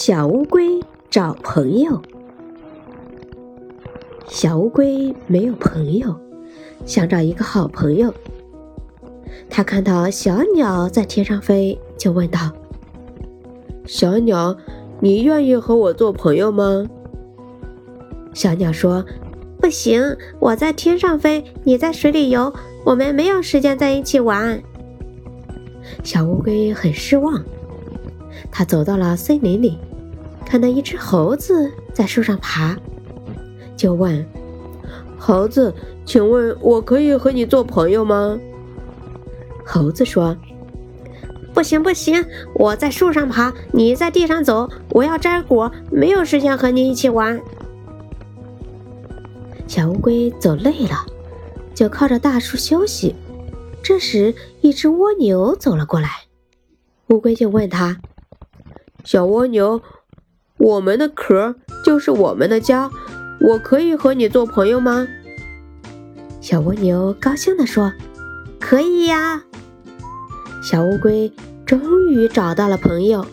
小乌龟找朋友。小乌龟没有朋友，想找一个好朋友。他看到小鸟在天上飞，就问道：“小鸟，你愿意和我做朋友吗？”小鸟说：“不行，我在天上飞，你在水里游，我们没有时间在一起玩。”小乌龟很失望。他走到了森林里，看到一只猴子在树上爬，就问：“猴子，请问我可以和你做朋友吗？”猴子说：“不行，不行，我在树上爬，你在地上走，我要摘果，没有时间和你一起玩。”小乌龟走累了，就靠着大树休息。这时，一只蜗牛走了过来，乌龟就问他。小蜗牛，我们的壳就是我们的家，我可以和你做朋友吗？小蜗牛高兴地说：“可以呀！”小乌龟终于找到了朋友。